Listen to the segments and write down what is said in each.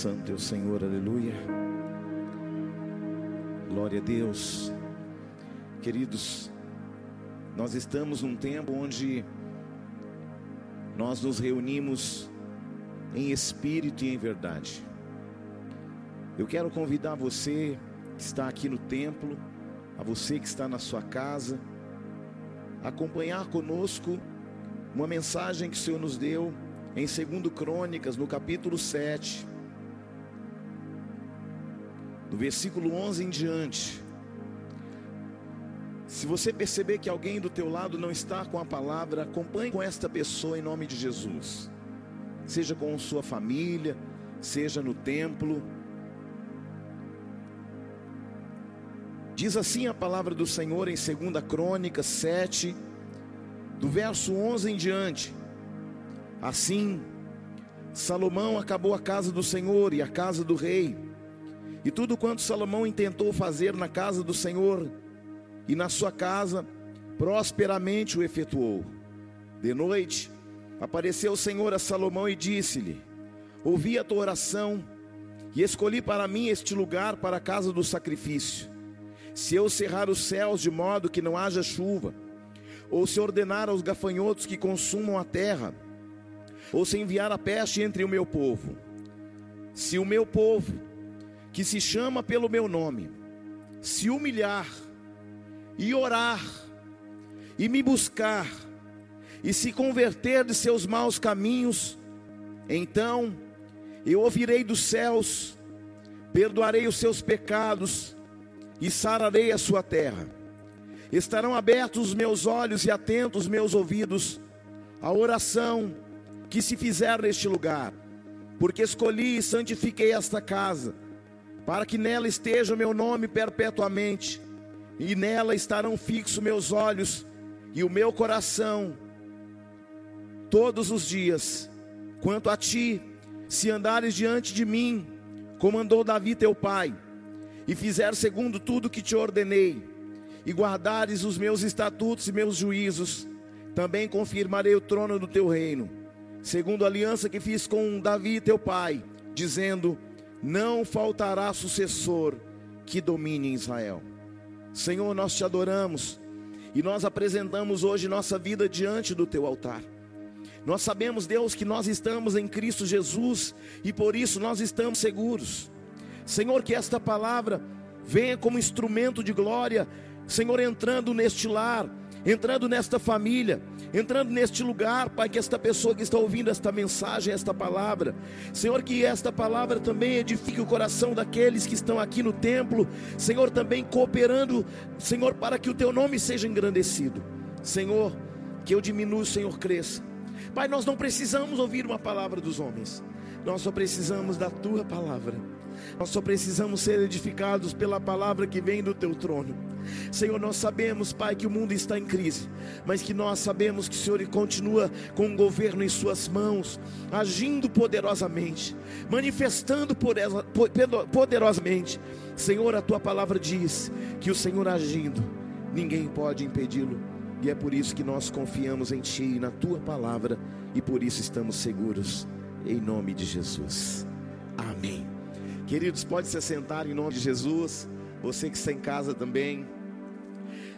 Santo é o Senhor, aleluia. Glória a Deus. Queridos, nós estamos num tempo onde nós nos reunimos em espírito e em verdade. Eu quero convidar você que está aqui no templo, a você que está na sua casa, a acompanhar conosco uma mensagem que o Senhor nos deu em 2 Crônicas, no capítulo 7, do versículo 11 em diante. Se você perceber que alguém do teu lado não está com a palavra, acompanhe com esta pessoa em nome de Jesus. Seja com sua família, seja no templo. Diz assim a palavra do Senhor em 2 Crônicas 7, do verso 11 em diante. Assim, Salomão acabou a casa do Senhor e a casa do rei, e tudo quanto Salomão intentou fazer na casa do Senhor e na sua casa, prosperamente o efetuou. De noite, apareceu o Senhor a Salomão e disse-lhe: Ouvi a tua oração e escolhi para mim este lugar para a casa do sacrifício. Se eu cerrar os céus de modo que não haja chuva, ou se ordenar aos gafanhotos que consumam a terra, ou se enviar a peste entre o meu povo. Se o meu povo, que se chama pelo meu nome, se humilhar e orar e me buscar e se converter de seus maus caminhos, então eu ouvirei dos céus, perdoarei os seus pecados e sararei a sua terra. Estarão abertos os meus olhos e atentos os meus ouvidos à oração que se fizer neste lugar, porque escolhi e santifiquei esta casa, para que nela esteja o meu nome perpetuamente, e nela estarão fixos meus olhos e o meu coração todos os dias. Quanto a ti, se andares diante de mim, como andou Davi teu pai, e fizer segundo tudo que te ordenei, e guardares os meus estatutos e meus juízos, também confirmarei o trono do teu reino segundo a aliança que fiz com Davi teu pai, dizendo: Não faltará sucessor que domine Israel. Senhor, nós te adoramos e nós apresentamos hoje nossa vida diante do teu altar. Nós sabemos, Deus, que nós estamos em Cristo Jesus e por isso nós estamos seguros. Senhor, que esta palavra venha como instrumento de glória, Senhor, entrando neste lar, entrando nesta família, entrando neste lugar, Pai, que esta pessoa que está ouvindo esta mensagem, esta palavra, Senhor, que esta palavra também edifique o coração daqueles que estão aqui no templo, Senhor, também cooperando, Senhor, para que o teu nome seja engrandecido, Senhor, que eu diminua, Senhor cresça. Pai, nós não precisamos ouvir uma palavra dos homens, nós só precisamos da tua palavra. Nós só precisamos ser edificados pela palavra que vem do teu trono. Senhor, nós sabemos, Pai, que o mundo está em crise, mas que nós sabemos que o Senhor continua com o governo em Suas mãos, agindo poderosamente, manifestando poderosamente. Senhor, a tua palavra diz que o Senhor agindo, ninguém pode impedi-lo, e é por isso que nós confiamos em Ti e na tua palavra, e por isso estamos seguros, em nome de Jesus. Amém. Queridos, pode se sentar em nome de Jesus. Você que está em casa também.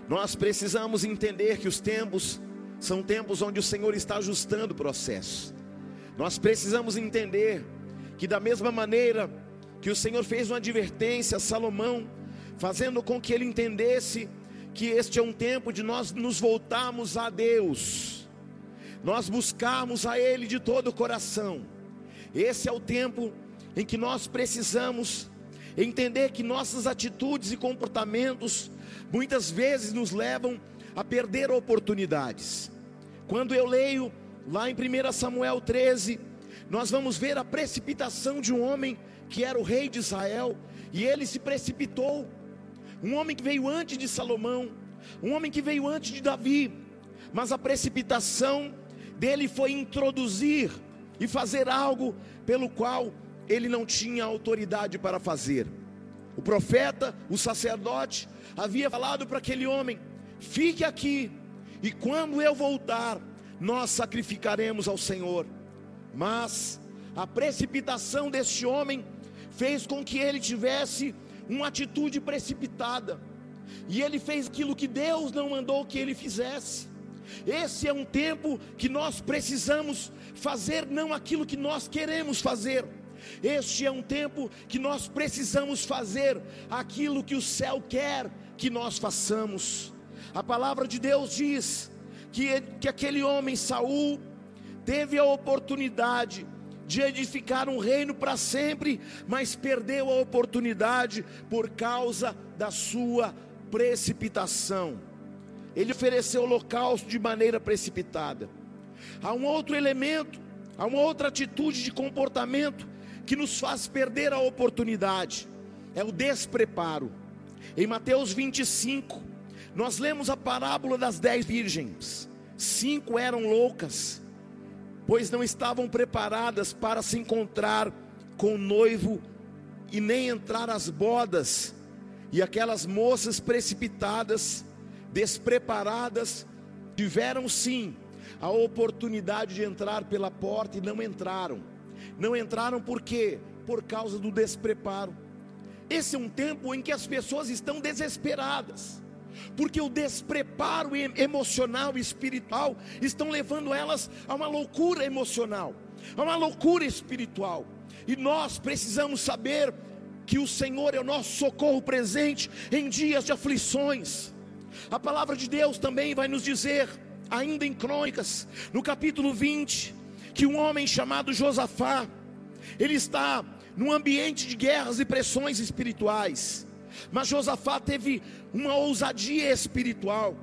Nós precisamos entender que os tempos são tempos onde o Senhor está ajustando o processo. Nós precisamos entender que, da mesma maneira que o Senhor fez uma advertência a Salomão, fazendo com que ele entendesse que este é um tempo de nós nos voltarmos a Deus, nós buscarmos a Ele de todo o coração. Esse é o tempo em que nós precisamos entender que nossas atitudes e comportamentos muitas vezes nos levam a perder oportunidades. Quando eu leio lá em 1 Samuel 13, nós vamos ver a precipitação de um homem que era o rei de Israel, e ele se precipitou. Um homem que veio antes de Salomão, um homem que veio antes de Davi, mas a precipitação dele foi introduzir e fazer algo pelo qual ele não tinha autoridade para fazer. O profeta, o sacerdote, havia falado para aquele homem: fique aqui, e quando eu voltar, nós sacrificaremos ao Senhor. Mas A precipitação deste homem fez com que ele tivesse uma atitude precipitada. E ele fez aquilo que Deus não mandou que ele fizesse. Esse é um tempo que nós precisamos fazer não aquilo que nós queremos fazer. Este é um tempo que nós precisamos fazer aquilo que o céu quer que nós façamos. A palavra de Deus diz que, que aquele homem, Saul, teve a oportunidade de edificar um reino para sempre, mas perdeu a oportunidade por causa da sua precipitação. Ele ofereceu holocausto de maneira precipitada. Há um outro elemento, há uma outra atitude de comportamento que nos faz perder a oportunidade, é o despreparo. Em Mateus 25, nós lemos a parábola das dez virgens. Cinco eram loucas, pois não estavam preparadas para se encontrar com o noivo e nem entrar às bodas. E aquelas moças precipitadas, despreparadas, tiveram sim a oportunidade de entrar pela porta e não entraram. Não entraram por quê? Por causa do despreparo. Esse é um tempo em que as pessoas estão desesperadas, porque o despreparo emocional e espiritual estão levando elas a uma loucura emocional, a uma loucura espiritual. E nós precisamos saber que o Senhor é o nosso socorro presente em dias de aflições. A palavra de Deus também vai nos dizer, ainda em Crônicas, no capítulo 20, que um homem chamado Josafá, ele está num ambiente de guerras e pressões espirituais. Mas Josafá teve uma ousadia espiritual.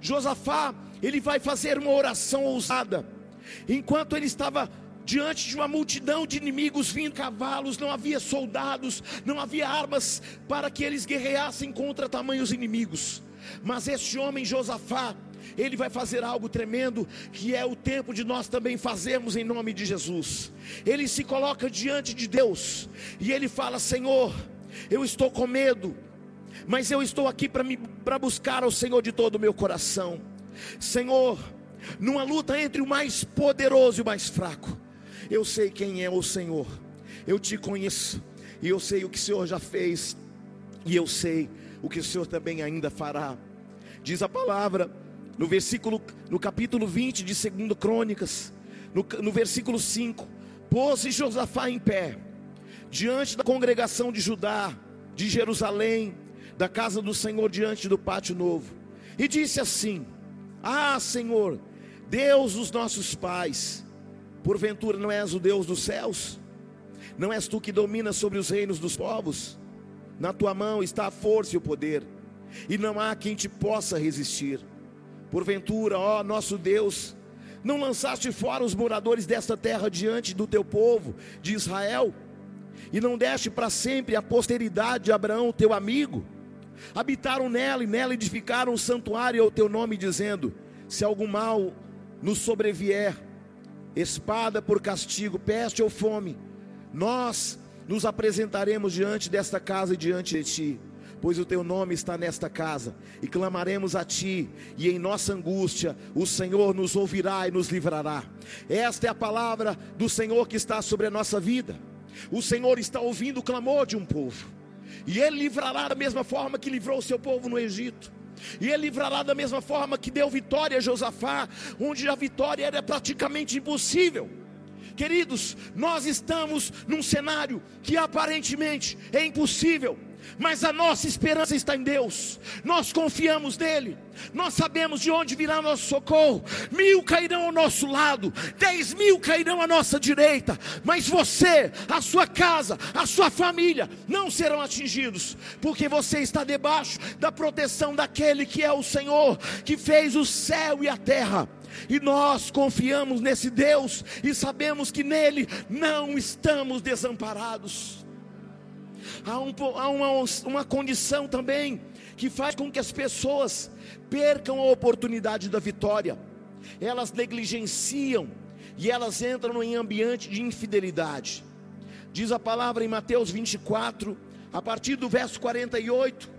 Josafá, ele vai fazer uma oração ousada. Enquanto ele estava diante de uma multidão de inimigos vindo cavalos, não havia soldados, não havia armas para que eles guerreassem contra tamanhos inimigos. Mas este homem Josafá, ele vai fazer algo tremendo, que é o tempo de nós também fazermos em nome de Jesus. Ele se coloca diante de Deus e ele fala: Senhor, eu estou com medo, mas eu estou aqui para buscar ao Senhor de todo o meu coração. Senhor, numa luta entre o mais poderoso e o mais fraco, eu sei quem é o Senhor, eu te conheço, e eu sei o que o Senhor já fez, e eu sei o que o Senhor também ainda fará. Diz a palavra no versículo, no capítulo 20 de 2 Crônicas, no, no versículo 5: Pôs-se Josafá em pé, diante da congregação de Judá, de Jerusalém, da casa do Senhor, diante do pátio novo, e disse assim: Ah, Senhor, Deus dos nossos pais, porventura não és o Deus dos céus? Não és tu que dominas sobre os reinos dos povos? Na tua mão está a força e o poder, e não há quem te possa resistir. Porventura, ó nosso Deus, não lançaste fora os moradores desta terra diante do teu povo de Israel, e não deste para sempre a posteridade de Abraão, teu amigo. Habitaram nela e nela edificaram um santuário ao teu nome, dizendo: Se algum mal nos sobrevier, espada por castigo, peste ou fome, nós nos apresentaremos diante desta casa e diante de ti pois o teu nome está nesta casa, e clamaremos a ti, e em nossa angústia o Senhor nos ouvirá e nos livrará. Esta é a palavra do Senhor que está sobre a nossa vida. O Senhor está ouvindo o clamor de um povo, e Ele livrará da mesma forma que livrou o seu povo no Egito. E ele livrará da mesma forma que deu vitória a Josafá, onde a vitória era praticamente impossível. Queridos, nós estamos num cenário que aparentemente é impossível, mas a nossa esperança está em Deus, nós confiamos nele, nós sabemos de onde virá nosso socorro. Mil cairão ao nosso lado, dez mil cairão à nossa direita, mas você, a sua casa, a sua família não serão atingidos, porque você está debaixo da proteção daquele que é o Senhor, que fez o céu e a terra. E nós confiamos nesse Deus e sabemos que nele não estamos desamparados há, um, há uma, uma condição também que faz com que as pessoas percam a oportunidade da vitória, elas negligenciam e elas entram em ambiente de infidelidade. Diz a palavra em Mateus 24, a partir do verso 48,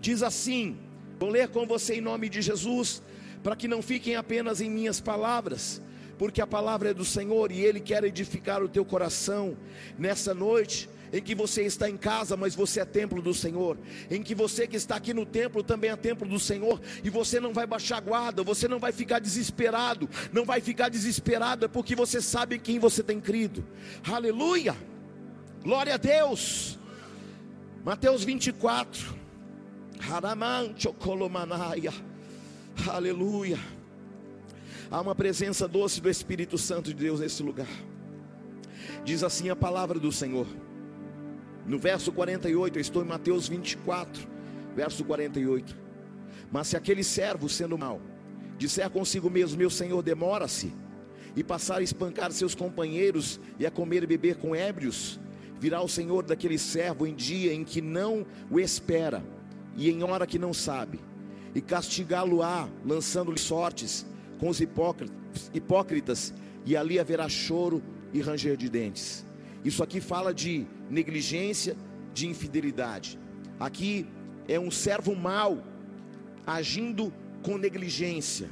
diz assim: Vou ler com você em nome de Jesus, para que não fiquem apenas em minhas palavras, porque a palavra é do Senhor e Ele quer edificar o teu coração nessa noite em que você está em casa, mas você é templo do Senhor, em que você que está aqui no templo também é templo do Senhor, e você não vai baixar guarda, você não vai ficar desesperado, não vai ficar desesperada, porque você sabe quem você tem crido, aleluia, glória a Deus, Mateus 24, aleluia, há uma presença doce do Espírito Santo de Deus nesse lugar. Diz assim a palavra do Senhor. No verso 48, eu estou em Mateus 24, verso 48. Mas se aquele servo, sendo mau, disser consigo mesmo: Meu senhor demora-se, e passar a espancar seus companheiros e a comer e beber com ébrios, virá o senhor daquele servo em dia em que não o espera e em hora que não sabe, e castigá-lo-á, lançando-lhe sortes com os hipócritas, e ali haverá choro e ranger de dentes. Isso aqui fala de negligência, de infidelidade. Aqui é um servo mau agindo com negligência,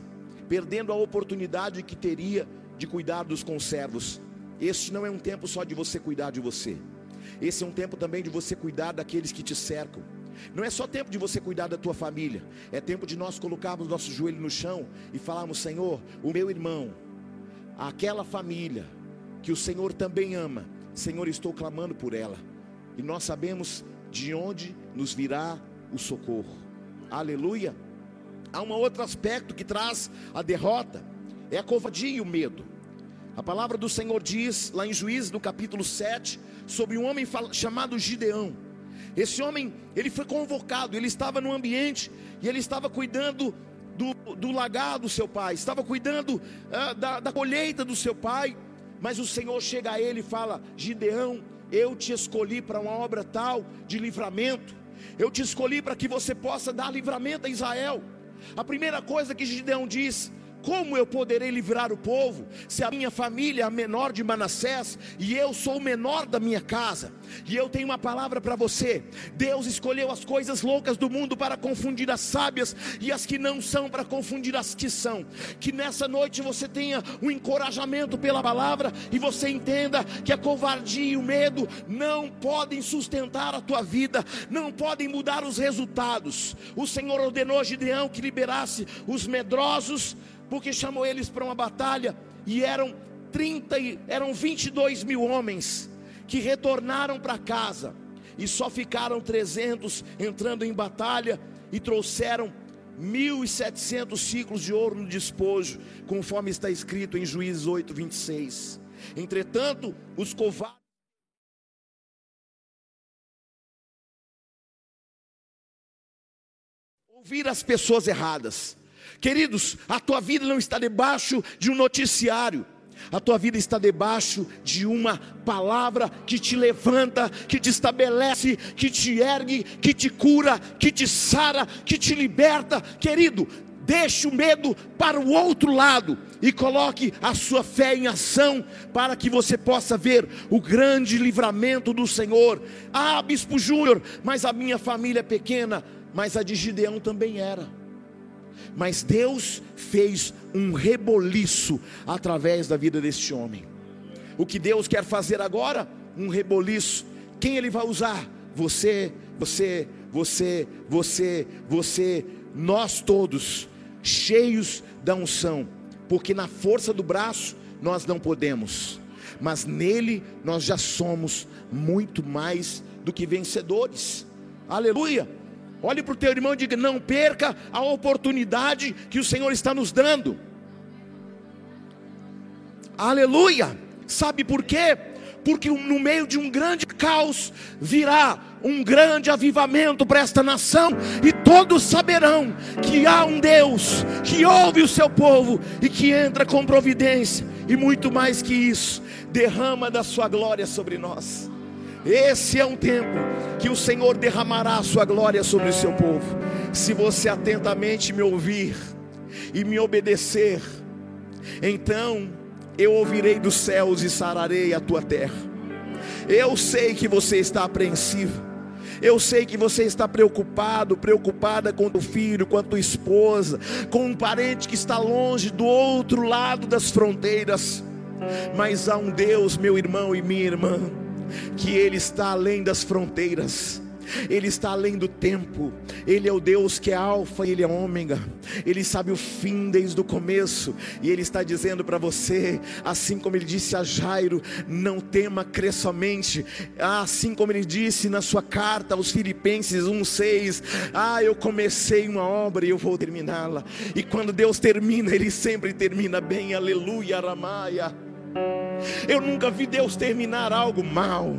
perdendo a oportunidade que teria de cuidar dos conservos. Este não é um tempo só de você cuidar de você. Esse é um tempo também de você cuidar daqueles que te cercam. Não é só tempo de você cuidar da tua família, é tempo de nós colocarmos nosso joelho no chão e falarmos: Senhor, o meu irmão, aquela família que o Senhor também ama, Senhor, estou clamando por ela. E nós sabemos de onde nos virá o socorro. Aleluia. Há um outro aspecto que traz a derrota, é a covardia e o medo. A palavra do Senhor diz, lá em Juízes, no capítulo 7, sobre um homem chamado Gideão. Esse homem, ele foi convocado, ele estava no ambiente e ele estava cuidando do, do lagar do seu pai, estava cuidando ah, da, da colheita do seu pai. Mas o Senhor chega a ele e fala: Gideão, eu te escolhi para uma obra tal de livramento. Eu te escolhi para que você possa dar livramento a Israel. A primeira coisa que Gideão diz: como eu poderei livrar o povo se a minha família é a menor de Manassés e eu sou o menor da minha casa? E eu tenho uma palavra para você: Deus escolheu as coisas loucas do mundo para confundir as sábias e as que não são para confundir as que são. Que nessa noite você tenha um encorajamento pela palavra e você entenda que a covardia e o medo não podem sustentar a tua vida, não podem mudar os resultados. O Senhor ordenou a Gideão que liberasse os medrosos porque chamou eles para uma batalha e eram 30, eram 22 mil homens que retornaram para casa e só ficaram 300 entrando em batalha e trouxeram 1.700 ciclos de ouro no despojo, conforme está escrito em Juízes 8, 26. Entretanto, os covardes. Ouvir as pessoas erradas. Queridos, a tua vida não está debaixo de um noticiário. A tua vida está debaixo de uma palavra que te levanta, que te estabelece, que te ergue, que te cura, que te sara, que te liberta. Querido, deixe o medo para o outro lado e coloque a sua fé em ação para que você possa ver o grande livramento do Senhor. Ah, Bispo Júnior, mas a minha família é pequena, mas a de Gideão também era mas Deus fez um reboliço através da vida deste homem. O que Deus quer fazer agora? Um reboliço. Quem Ele vai usar? Você, você, você, você, você, nós todos, cheios da unção, porque na força do braço nós não podemos, mas nele nós já somos muito mais do que vencedores. Aleluia! Olhe para o teu irmão e diga: não perca a oportunidade que o Senhor está nos dando. Aleluia! Sabe por quê? Porque no meio de um grande caos virá um grande avivamento para esta nação, e todos saberão que há um Deus que ouve o seu povo e que entra com providência, e muito mais que isso, derrama da sua glória sobre nós. Esse é um tempo que o Senhor derramará a sua glória sobre o seu povo. Se você atentamente me ouvir e me obedecer, então eu ouvirei dos céus e sararei a tua terra. Eu sei que você está apreensivo. Eu sei que você está preocupado, preocupada com o filho, com a tua esposa, com um parente que está longe do outro lado das fronteiras. Mas há um Deus, meu irmão e minha irmã, que Ele está além das fronteiras. Ele está além do tempo, Ele é o Deus que é Alfa e Ele é Ômega, Ele sabe o fim desde o começo, e Ele está dizendo para você, assim como Ele disse a Jairo: não tema, crê somente, assim como Ele disse na sua carta aos Filipenses 1,6: Ah, eu comecei uma obra e eu vou terminá-la, e quando Deus termina, Ele sempre termina bem, aleluia, Ramaia. Eu nunca vi Deus terminar algo mal.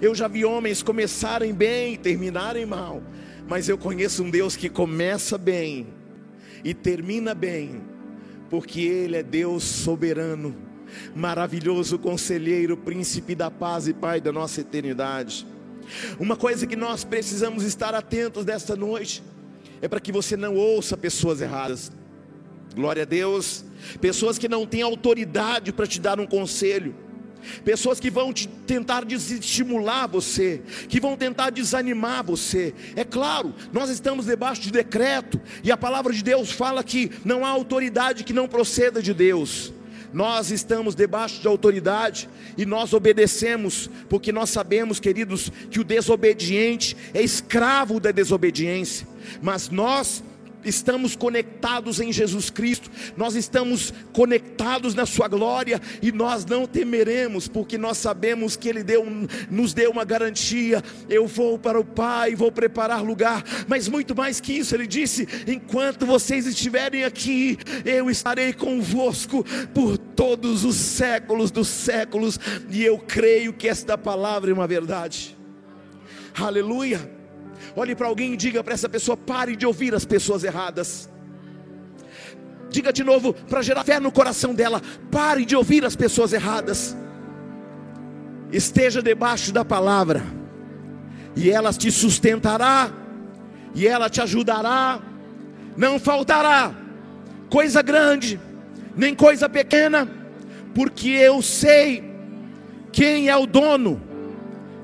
Eu já vi homens começarem bem e terminarem mal, mas eu conheço um Deus que começa bem e termina bem, porque Ele é Deus soberano, maravilhoso conselheiro, príncipe da paz e pai da nossa eternidade. Uma coisa que nós precisamos estar atentos desta noite é para que você não ouça pessoas erradas. Glória a Deus, pessoas que não têm autoridade para te dar um conselho pessoas que vão te tentar desestimular você, que vão tentar desanimar você. É claro, nós estamos debaixo de decreto, e a palavra de Deus fala que não há autoridade que não proceda de Deus. Nós estamos debaixo de autoridade e nós obedecemos, porque nós sabemos, queridos, que o desobediente é escravo da desobediência, mas nós estamos conectados em Jesus Cristo, nós estamos conectados na Sua glória e nós não temeremos, porque nós sabemos que Ele deu, nos deu uma garantia. Eu vou para o Pai, vou preparar lugar, mas muito mais que isso, Ele disse: enquanto vocês estiverem aqui, eu estarei convosco por todos os séculos dos séculos, e eu creio que esta palavra é uma verdade. Aleluia. Olhe para alguém e diga para essa pessoa: pare de ouvir as pessoas erradas. Diga de novo, para gerar fé no coração dela: pare de ouvir as pessoas erradas. Esteja debaixo da palavra, e ela te sustentará, e ela te ajudará. Não faltará coisa grande, nem coisa pequena, porque eu sei quem é o dono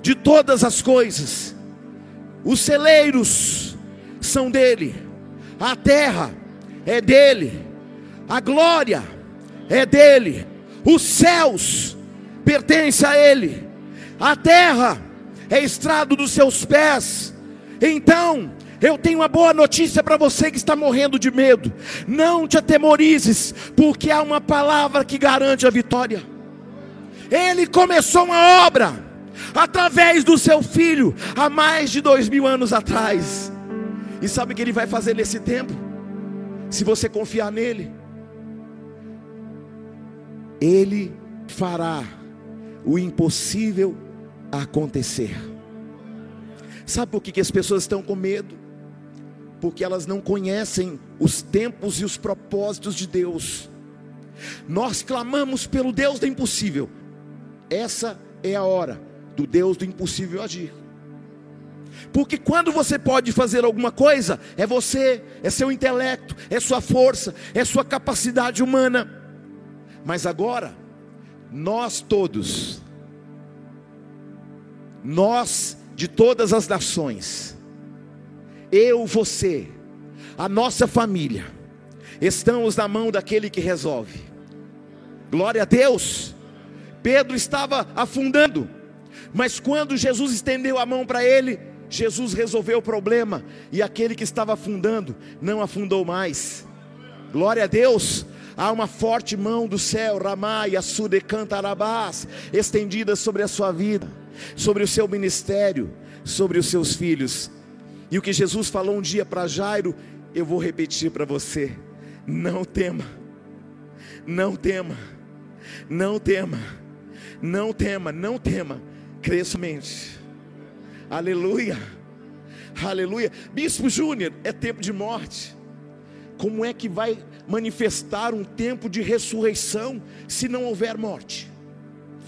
de todas as coisas os celeiros são dele, a terra é dele, a glória é dele, os céus pertencem a ele, a terra é estrado dos seus pés. Então, eu tenho uma boa notícia para você que está morrendo de medo. Não te atemorizes, porque há uma palavra que garante a vitória. Ele começou uma obra através do seu filho, há mais de dois mil anos atrás. E sabe o que ele vai fazer nesse tempo? Se você confiar nele, ele fará o impossível acontecer. Sabe por que, as pessoas estão com medo? Porque elas não conhecem os tempos e os propósitos de Deus. Nós clamamos pelo Deus do impossível. Essa é a hora do Deus do impossível agir. Porque quando você pode fazer alguma coisa, é você, é seu intelecto, é sua força, é sua capacidade humana. Mas agora, nós todos, nós de todas as nações, eu, você, a nossa família, estamos na mão daquele que resolve. Glória a Deus. Pedro estava afundando mas quando Jesus estendeu a mão para ele, Jesus resolveu o problema, e aquele que estava afundando não afundou mais. Glória a Deus. Há uma forte mão do céu, Ramai, Assude Cantarabás, estendida sobre a sua vida, sobre o seu ministério, sobre os seus filhos. E o que Jesus falou um dia para Jairo, eu vou repetir para você: não tema, não tema, não tema, não tema, não tema Crê somente. Aleluia. Aleluia. Bispo Júnior, é tempo de morte. Como é que vai manifestar um tempo de ressurreição se não houver morte?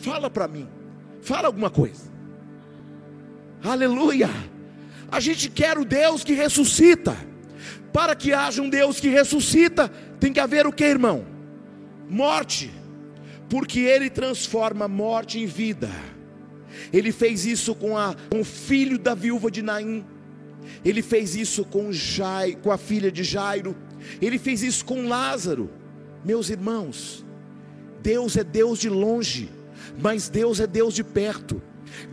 Fala para mim. Fala alguma coisa. Aleluia. A gente quer o Deus que ressuscita. Para que haja um Deus que ressuscita, tem que haver o que, irmão? Morte. Porque ele transforma morte em vida Ele fez isso com, a, com o filho da viúva de Naim. Ele fez isso com, Jai, com a filha de Jairo. Ele fez isso com Lázaro. Meus irmãos, Deus é Deus de longe, mas Deus é Deus de perto.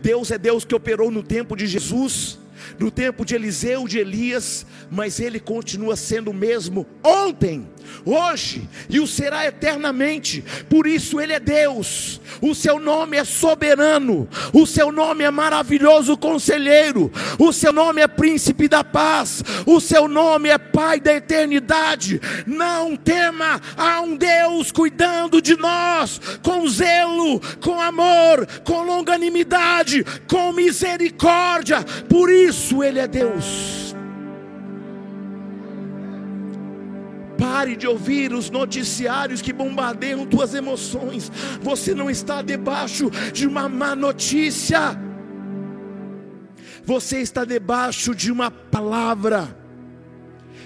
Deus é Deus que operou no tempo de Jesus, no tempo de Eliseu, de Elias, mas ele continua sendo o mesmo ontem, hoje e o será eternamente. Por isso ele é Deus. O seu nome é soberano, o seu nome é maravilhoso conselheiro, o seu nome é príncipe da paz, o seu nome é pai da eternidade. Não tema, há um Deus cuidando de nós com zelo, com amor, com longanimidade, com misericórdia. Por isso ele é Deus. Pare de ouvir os noticiários que bombardeiam tuas emoções. Você não está debaixo de uma má notícia. Você está debaixo de uma palavra.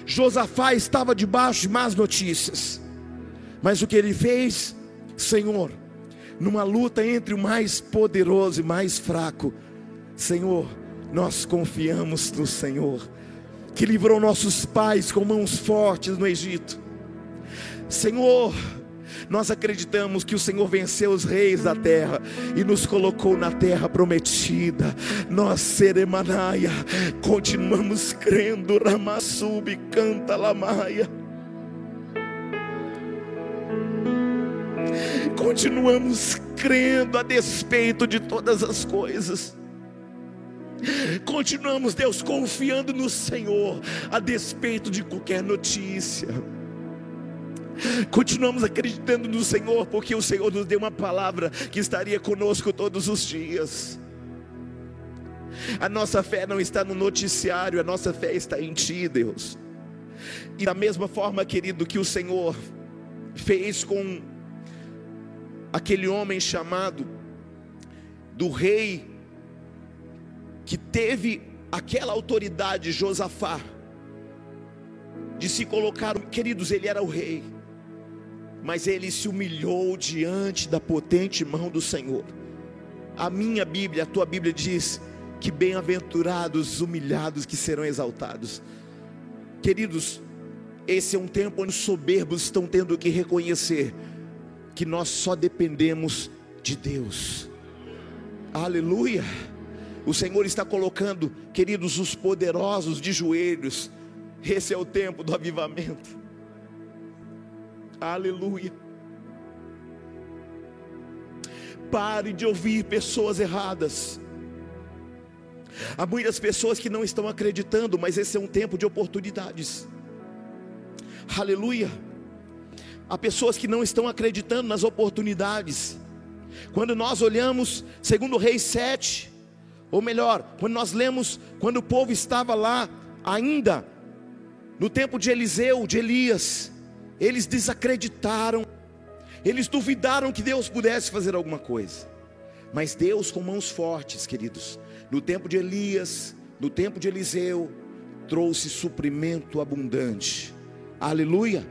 Josafá estava debaixo de más notícias. Mas o que ele fez, Senhor, numa luta entre o mais poderoso e mais fraco, Senhor, nós confiamos no Senhor que livrou nossos pais com mãos fortes no Egito. Senhor, nós acreditamos que o Senhor venceu os reis da terra e nos colocou na terra prometida. Nós, Seremanaia, continuamos crendo, Ramassub, canta Lamaia. Continuamos crendo a despeito de todas as coisas. Continuamos, Deus, confiando no Senhor, a despeito de qualquer notícia. Continuamos acreditando no Senhor, porque o Senhor nos deu uma palavra que estaria conosco todos os dias. A nossa fé não está no noticiário, a nossa fé está em Ti, Deus. E da mesma forma, querido, que o Senhor fez com aquele homem chamado do rei que teve aquela autoridade, Josafá, de se colocar, queridos, ele era o rei, mas ele se humilhou diante da potente mão do Senhor. A minha Bíblia, a tua Bíblia diz que bem-aventurados os humilhados que serão exaltados. Queridos, esse é um tempo onde os soberbos estão tendo que reconhecer que nós só dependemos de Deus. Aleluia. O Senhor está colocando, queridos, os poderosos de joelhos. Esse é o tempo do avivamento. Aleluia. Pare de ouvir pessoas erradas. Há muitas pessoas que não estão acreditando, mas esse é um tempo de oportunidades. Aleluia. Há pessoas que não estão acreditando nas oportunidades. Quando nós olhamos, segundo Reis 7, ou melhor, quando nós lemos, quando o povo estava lá ainda, no tempo de Eliseu, de Elias, eles desacreditaram, eles duvidaram que Deus pudesse fazer alguma coisa, mas Deus, com mãos fortes, queridos, no tempo de Elias, no tempo de Eliseu, trouxe suprimento abundante, aleluia.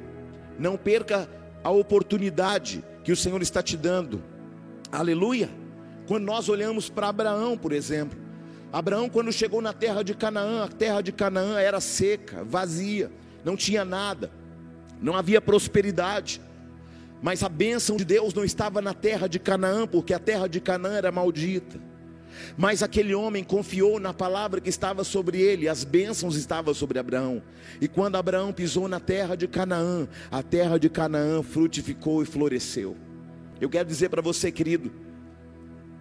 Não perca a oportunidade que o Senhor está te dando, aleluia. Quando nós olhamos para Abraão, por exemplo, Abraão, quando chegou na terra de Canaã, a terra de Canaã era seca, vazia, não tinha nada, não havia prosperidade, mas a bênção de Deus não estava na terra de Canaã, porque a terra de Canaã era maldita. Mas aquele homem confiou na palavra que estava sobre ele, as bênçãos estavam sobre Abraão. E quando Abraão pisou na terra de Canaã, a terra de Canaã frutificou e floresceu. Eu quero dizer para você, querido,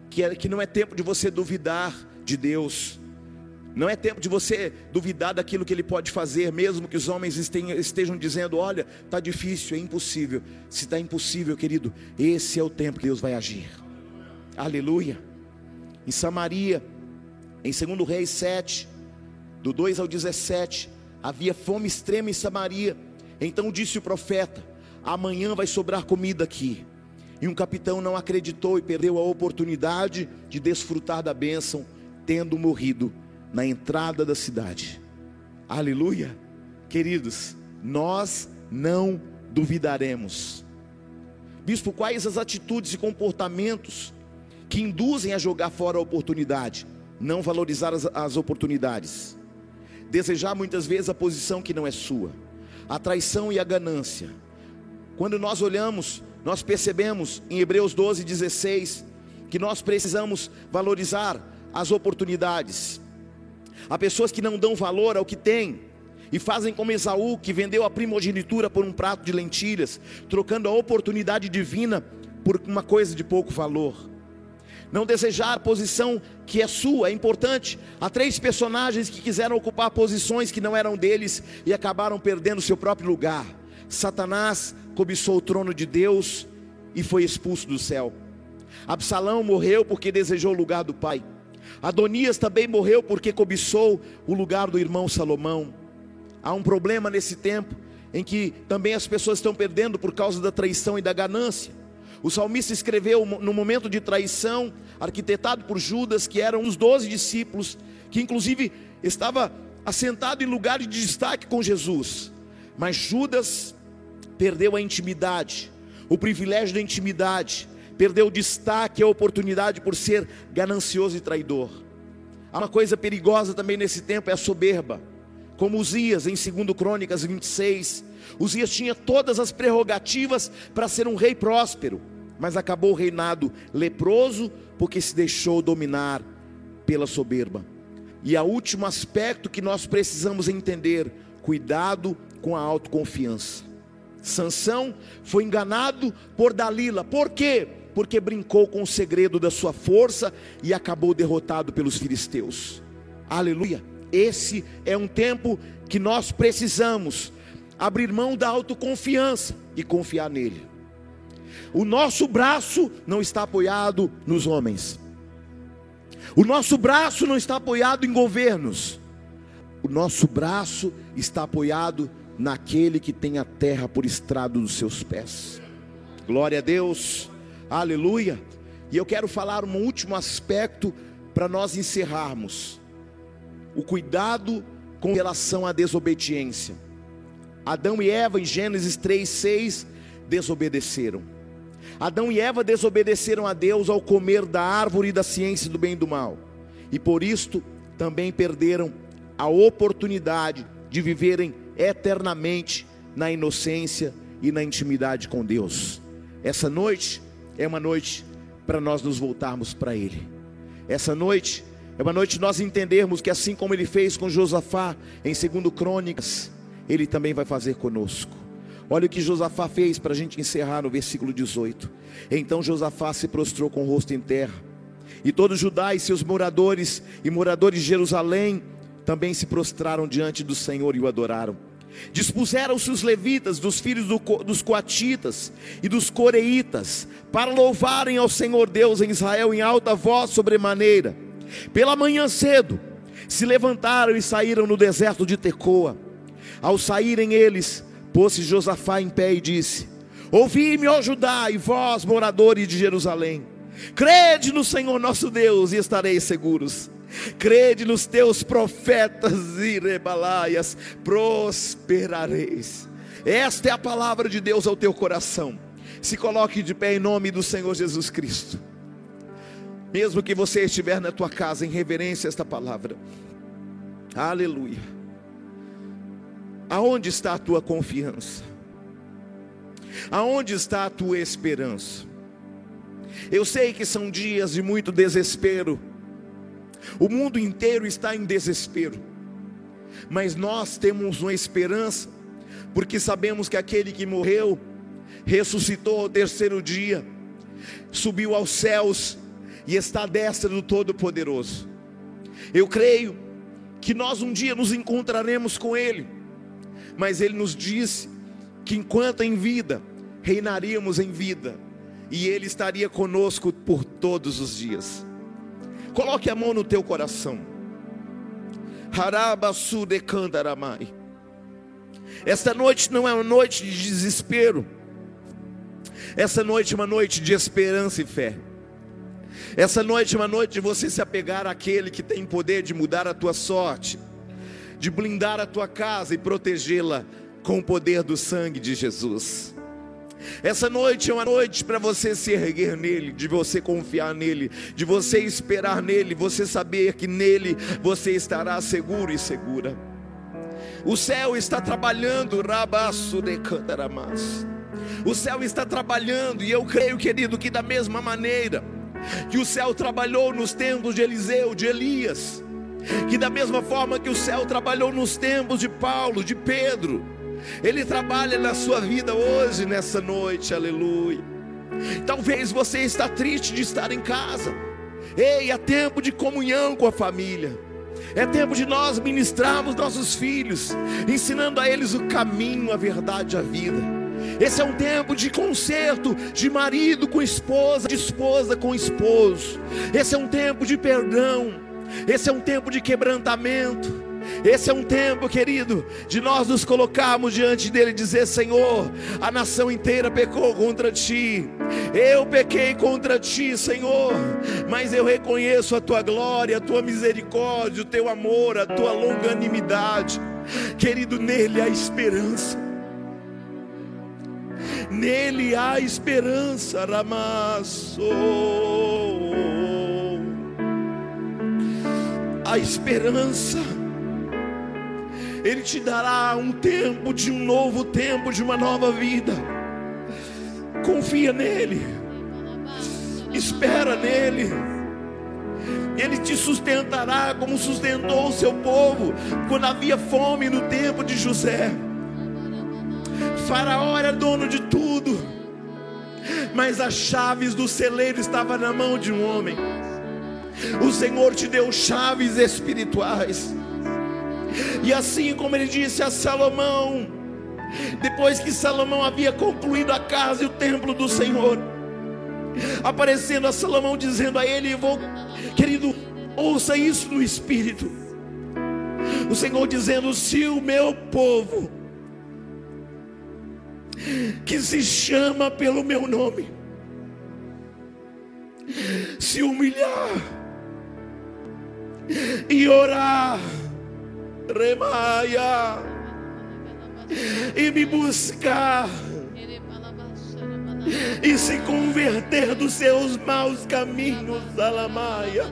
que, é, que não é tempo de você duvidar de Deus. Não é tempo de você duvidar daquilo que Ele pode fazer, mesmo que os homens estejam dizendo: olha, está difícil, é impossível. Se está impossível, querido, esse é o tempo que Deus vai agir. Aleluia. Em Samaria, em 2 Reis 7, do 2 ao 17, havia fome extrema em Samaria. Então disse o profeta: amanhã vai sobrar comida aqui. E um capitão não acreditou e perdeu a oportunidade de desfrutar da bênção, tendo morrido na entrada da cidade. Aleluia. Queridos, nós não duvidaremos. Bispo, quais as atitudes e comportamentos que induzem a jogar fora a oportunidade, não valorizar as, as oportunidades, desejar muitas vezes a posição que não é sua, a traição e a ganância. Quando nós olhamos, nós percebemos em Hebreus 12, 16, que nós precisamos valorizar as oportunidades. Há pessoas que não dão valor ao que têm e fazem como Esaú, que vendeu a primogenitura por um prato de lentilhas, trocando a oportunidade divina por uma coisa de pouco valor. Não desejar posição que é sua é importante. Há três personagens que quiseram ocupar posições que não eram deles e acabaram perdendo seu próprio lugar. Satanás cobiçou o trono de Deus e foi expulso do céu. Absalão morreu porque desejou o lugar do pai. Adonias também morreu porque cobiçou o lugar do irmão Salomão. Há um problema nesse tempo em que também as pessoas estão perdendo por causa da traição e da ganância. O salmista escreveu no momento de traição, arquitetado por Judas, que era um dos doze discípulos, que inclusive estava assentado em lugar de destaque com Jesus. Mas Judas perdeu a intimidade, o privilégio da intimidade, perdeu o destaque, a oportunidade por ser ganancioso e traidor. Há uma coisa perigosa também nesse tempo, é a soberba. Como Uzias, em 2 Crônicas 26, Uzias tinha todas as prerrogativas para ser um rei próspero, mas acabou o reinado leproso porque se deixou dominar pela soberba. E o último aspecto que nós precisamos entender, cuidado com a autoconfiança. Sansão foi enganado por Dalila. Por quê? Porque brincou com o segredo da sua força e acabou derrotado pelos filisteus. Aleluia. Esse é um tempo que nós precisamos abrir mão da autoconfiança e confiar nele. O nosso braço não está apoiado nos homens. O nosso braço não está apoiado em governos. O nosso braço está apoiado naquele que tem a terra por estrado dos seus pés. Glória a Deus, aleluia. E eu quero falar um último aspecto para nós encerrarmos: o cuidado com relação à desobediência. Adão e Eva, em Gênesis 3,6, desobedeceram. Adão e Eva desobedeceram a Deus ao comer da árvore da ciência do bem e do mal, e por isto também perderam a oportunidade de viverem eternamente na inocência e na intimidade com Deus. Essa noite é uma noite para nós nos voltarmos para Ele. Essa noite é uma noite nós entendermos que assim como Ele fez com Josafá em segundo Crônicas, Ele também vai fazer conosco. Olha o que Josafá fez para a gente encerrar no versículo 18. Então Josafá se prostrou com o rosto em terra, e todos Judá e seus moradores e moradores de Jerusalém também se prostraram diante do Senhor e o adoraram. Dispuseram-se os levitas dos filhos do, dos coatitas e dos coreitas para louvarem ao Senhor Deus em Israel em alta voz sobremaneira. Pela manhã cedo se levantaram e saíram no deserto de Tecoa. Ao saírem eles, pôs-se Josafá em pé e disse: Ouvi-me, ó Judá, e vós, moradores de Jerusalém, crede no Senhor nosso Deus e estareis seguros. Crede nos teus profetas e rebalaias, prosperareis. Esta é a palavra de Deus ao teu coração. Se coloque de pé em nome do Senhor Jesus Cristo. Mesmo que você estiver na tua casa em reverência a esta palavra. Aleluia. Aonde está a tua confiança? Aonde está a tua esperança? Eu sei que são dias de muito desespero o mundo inteiro está em desespero. Mas nós temos uma esperança, porque sabemos que aquele que morreu, ressuscitou ao terceiro dia, subiu aos céus e está à destra do Todo-Poderoso. Eu creio que nós um dia nos encontraremos com Ele, mas Ele nos disse que enquanto em vida, reinaríamos em vida, e Ele estaria conosco por todos os dias. Coloque a mão no teu coração. Esta noite não é uma noite de desespero. Essa noite é uma noite de esperança e fé. Essa noite é uma noite de você se apegar àquele que tem poder de mudar a tua sorte, de blindar a tua casa e protegê-la com o poder do sangue de Jesus. Essa noite é uma noite para você se erguer nele, de você confiar nele, de você esperar nele, você saber que nele você estará seguro e segura. O céu está trabalhando, rabaço de cantaramas. O céu está trabalhando, e eu creio, querido, que da mesma maneira que o céu trabalhou nos tempos de Eliseu, de Elias, que da mesma forma que o céu trabalhou nos tempos de Paulo, de Pedro, ele trabalha na sua vida hoje, nessa noite, aleluia. Talvez você está triste de estar em casa. Ei, é tempo de comunhão com a família. É tempo de nós ministrarmos nossos filhos, ensinando a eles o caminho, a verdade, a vida. Esse é um tempo de conserto de marido com esposa, de esposa com esposo. Esse é um tempo de perdão. Esse é um tempo de quebrantamento. Esse é um tempo, querido, de nós nos colocarmos diante dele e dizer: Senhor, a nação inteira pecou contra ti, eu pequei contra ti, Senhor, mas eu reconheço a tua glória, a tua misericórdia, o teu amor, a tua longanimidade. Querido, nele há esperança. Nele há esperança, Ramasso. A esperança ele te dará um tempo de um novo tempo, de uma nova vida. Confia nele, espera nele. Ele te sustentará como sustentou o seu povo quando havia fome no tempo de José. Faraó era dono de tudo, mas as chaves do celeiro estavam na mão de um homem. O Senhor te deu chaves espirituais. E assim como ele disse a Salomão, depois que Salomão havia concluído a casa e o templo do Senhor, aparecendo a Salomão dizendo a ele: vou, querido, ouça isso no espírito. O Senhor dizendo: se o meu povo, que se chama pelo meu nome, se humilhar e orar, remaia e me buscar e se converter dos seus maus caminhos, Alamaia.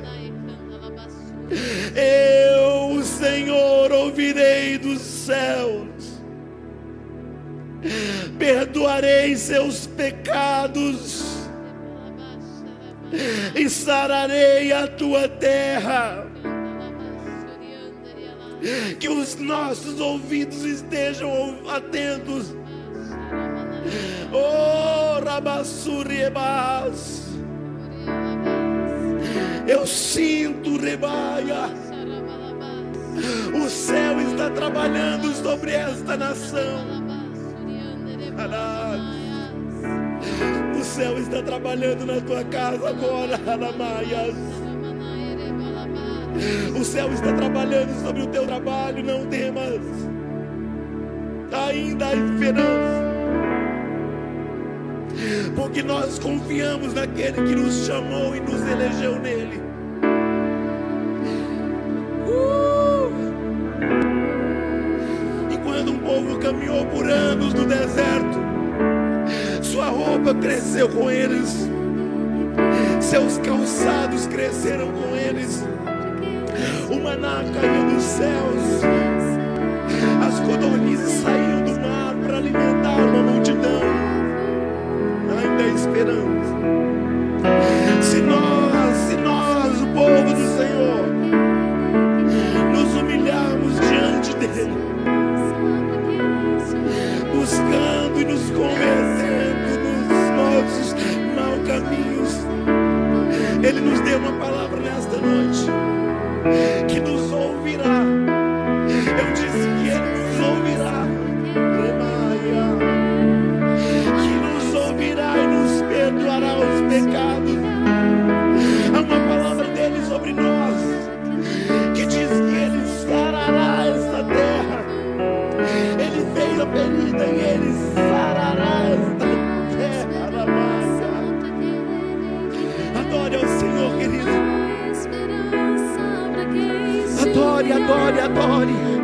Eu, Senhor, ouvirei dos céus, perdoarei seus pecados e sararei a tua terra que os nossos ouvidos estejam atentos. Oh, Rabassuriebas. Eu sinto, Rebaia. O céu está trabalhando sobre esta nação. O céu está trabalhando na tua casa agora, Alamaias. O céu está trabalhando sobre o teu trabalho, não temas. Ainda há esperança. Porque nós confiamos naquele que nos chamou e nos elegeu nele. Uh! E quando um povo caminhou por anos no deserto, sua roupa cresceu com eles, seus calçados cresceram com eles o maná caiu dos céus, as codornizes saíram do mar para alimentar uma multidão. Ainda há esperança. Se nós, se nós, o povo do Senhor, nos humilharmos diante dele, buscando e nos convencendo nos nossos maus caminhos, ele nos deu uma palavra nesta noite que nos ouvirá. Adore, adore,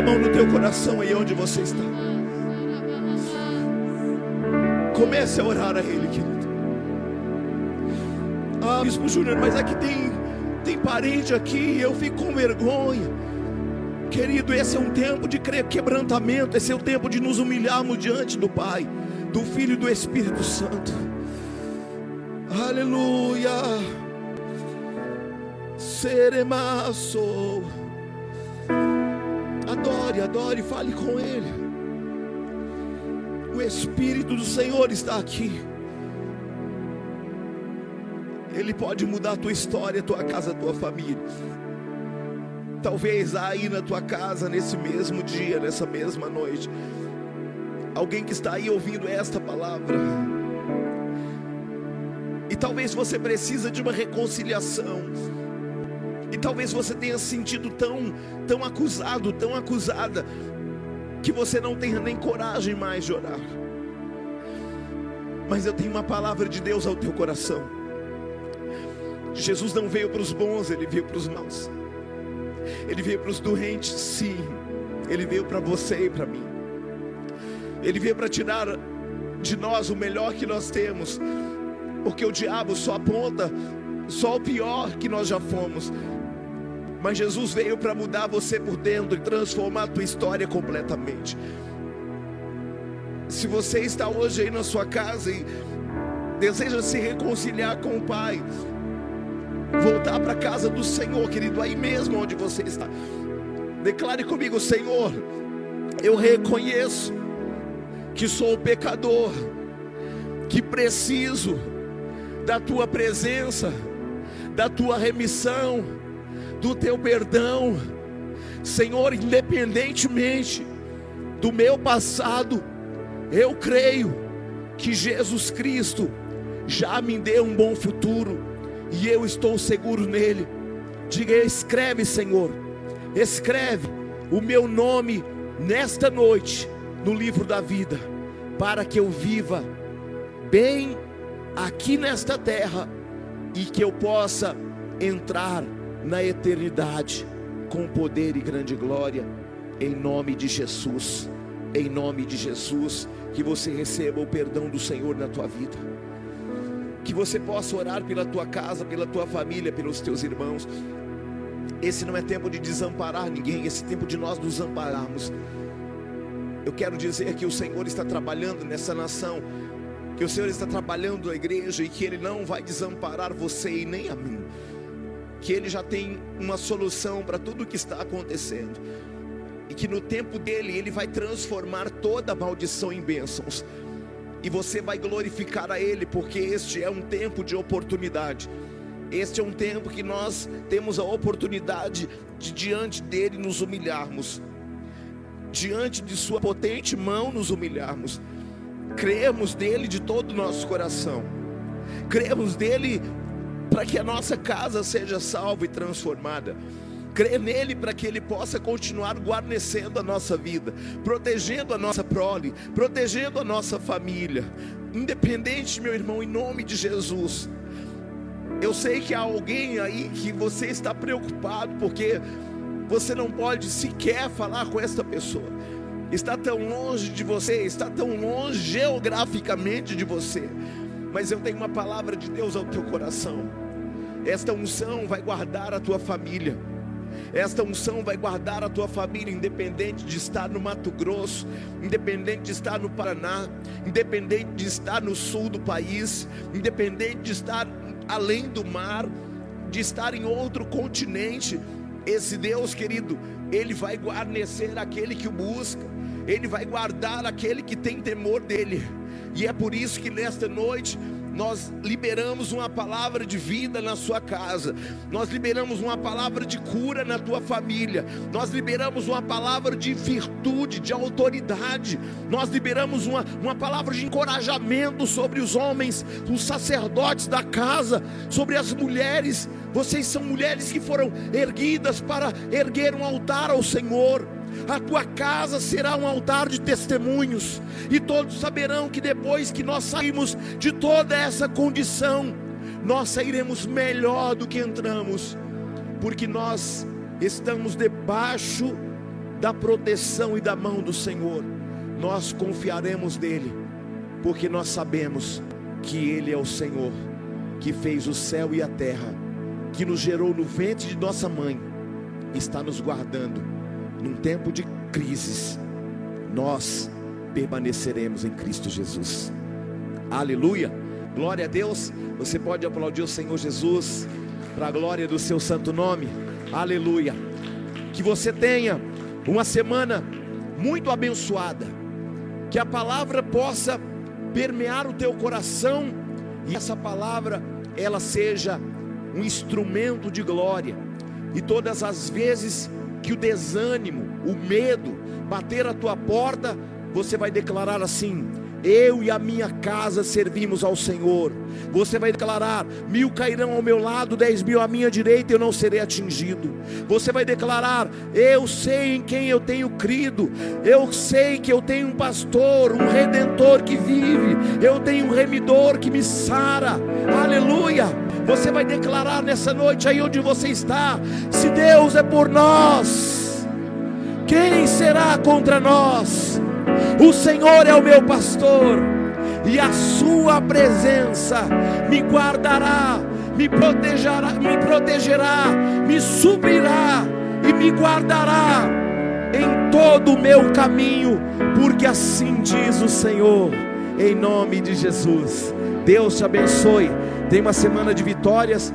a mão no teu coração aí onde você está. Comece a orar a Ele, querido. Ah, Bispo Júnior, mas aqui tem, tem parente aqui eu fico com vergonha. Querido, esse é um tempo de quebrantamento, esse é o tempo de nos humilharmos diante do Pai, do Filho e do Espírito Santo. Aleluia. Seremaço. Adore, adore, fale com Ele. O Espírito do Senhor está aqui. Ele pode mudar a tua história, a tua casa, a tua família. Talvez aí na tua casa, nesse mesmo dia, nessa mesma noite, alguém que está aí ouvindo esta palavra. E talvez você precisa de uma reconciliação. E talvez você tenha se sentido tão, tão acusado, tão acusada, que você não tenha nem coragem mais de orar. Mas eu tenho uma palavra de Deus ao teu coração. Jesus não veio para os bons, ele veio para os maus. Ele veio para os doentes, sim. Ele veio para você e para mim. Ele veio para tirar de nós o melhor que nós temos, porque o diabo só aponta só o pior que nós já fomos. Mas Jesus veio para mudar você por dentro e transformar a tua história completamente. Se você está hoje aí na sua casa e deseja se reconciliar com o Pai, voltar para a casa do Senhor, querido, aí mesmo onde você está. Declare comigo, Senhor, eu reconheço que sou pecador, que preciso da tua presença, da tua remissão, do teu perdão. Senhor, independentemente do meu passado, eu creio que Jesus Cristo já me deu um bom futuro e eu estou seguro nele. Diga, escreve, Senhor, escreve o meu nome nesta noite no livro da vida, para que eu viva bem aqui nesta terra e que eu possa entrar na eternidade com poder e grande glória, em nome de Jesus. Em nome de Jesus, que você receba o perdão do Senhor na tua vida. Que você possa orar pela tua casa, pela tua família, pelos teus irmãos. Esse não é tempo de desamparar ninguém, esse é tempo de nós nos ampararmos. Eu quero dizer que o Senhor está trabalhando nessa nação, que o Senhor está trabalhando na igreja e que Ele não vai desamparar você e nem a mim. Que Ele já tem uma solução para tudo o que está acontecendo. E que no tempo dele Ele vai transformar toda maldição em bênçãos. E você vai glorificar a Ele, porque este é um tempo de oportunidade. Este é um tempo que nós temos a oportunidade de diante dele nos humilharmos, diante de Sua potente mão nos humilharmos, cremos nele de todo o nosso coração, cremos nele para que a nossa casa seja salva e transformada. Crer nele para que ele possa continuar guarnecendo a nossa vida, protegendo a nossa prole, protegendo a nossa família. Independente, meu irmão, em nome de Jesus. Eu sei que há alguém aí que você está preocupado porque você não pode sequer falar com esta pessoa. Está tão longe de você, está tão longe geograficamente de você. Mas eu tenho uma palavra de Deus ao teu coração. Esta unção vai guardar a tua família. Esta unção vai guardar a tua família, independente de estar no Mato Grosso, independente de estar no Paraná, independente de estar no sul do país, independente de estar além do mar, de estar em outro continente. Esse Deus, querido, Ele vai guarnecer aquele que o busca, Ele vai guardar aquele que tem temor dEle. E é por isso que nesta noite nós liberamos uma palavra de vida na sua casa, nós liberamos uma palavra de cura na tua família, nós liberamos uma palavra de virtude, de autoridade, nós liberamos uma, uma palavra de encorajamento sobre os homens, os sacerdotes da casa, sobre as mulheres. Vocês são mulheres que foram erguidas para erguer um altar ao Senhor a tua casa será um altar de testemunhos, e todos saberão que depois que nós saímos de toda essa condição, nós sairemos melhor do que entramos, porque nós estamos debaixo da proteção e da mão do Senhor, nós confiaremos nele, porque nós sabemos que Ele é o Senhor, que fez o céu e a terra, que nos gerou no ventre de nossa mãe, está nos guardando num tempo de crises, nós permaneceremos em Cristo Jesus. Aleluia. Glória a Deus. Você pode aplaudir o Senhor Jesus para a glória do seu santo nome. Aleluia. Que você tenha uma semana muito abençoada. Que a palavra possa permear o teu coração e essa palavra ela seja um instrumento de glória. E todas as vezes que o desânimo, o medo bater a tua porta, você vai declarar assim: eu e a minha casa servimos ao Senhor. Você vai declarar: mil cairão ao meu lado, dez mil à minha direita, eu não serei atingido. Você vai declarar: eu sei em quem eu tenho crido. Eu sei que eu tenho um pastor, um redentor que vive. Eu tenho um remidor que me sara. Aleluia. Você vai declarar nessa noite aí onde você está: se Deus é por nós, quem será contra nós? O Senhor é o meu pastor, e a Sua presença me guardará, me protegerá, me protegerá, me subirá e me guardará em todo o meu caminho, porque assim diz o Senhor, em nome de Jesus. Deus te abençoe. Tenha uma semana de vitórias.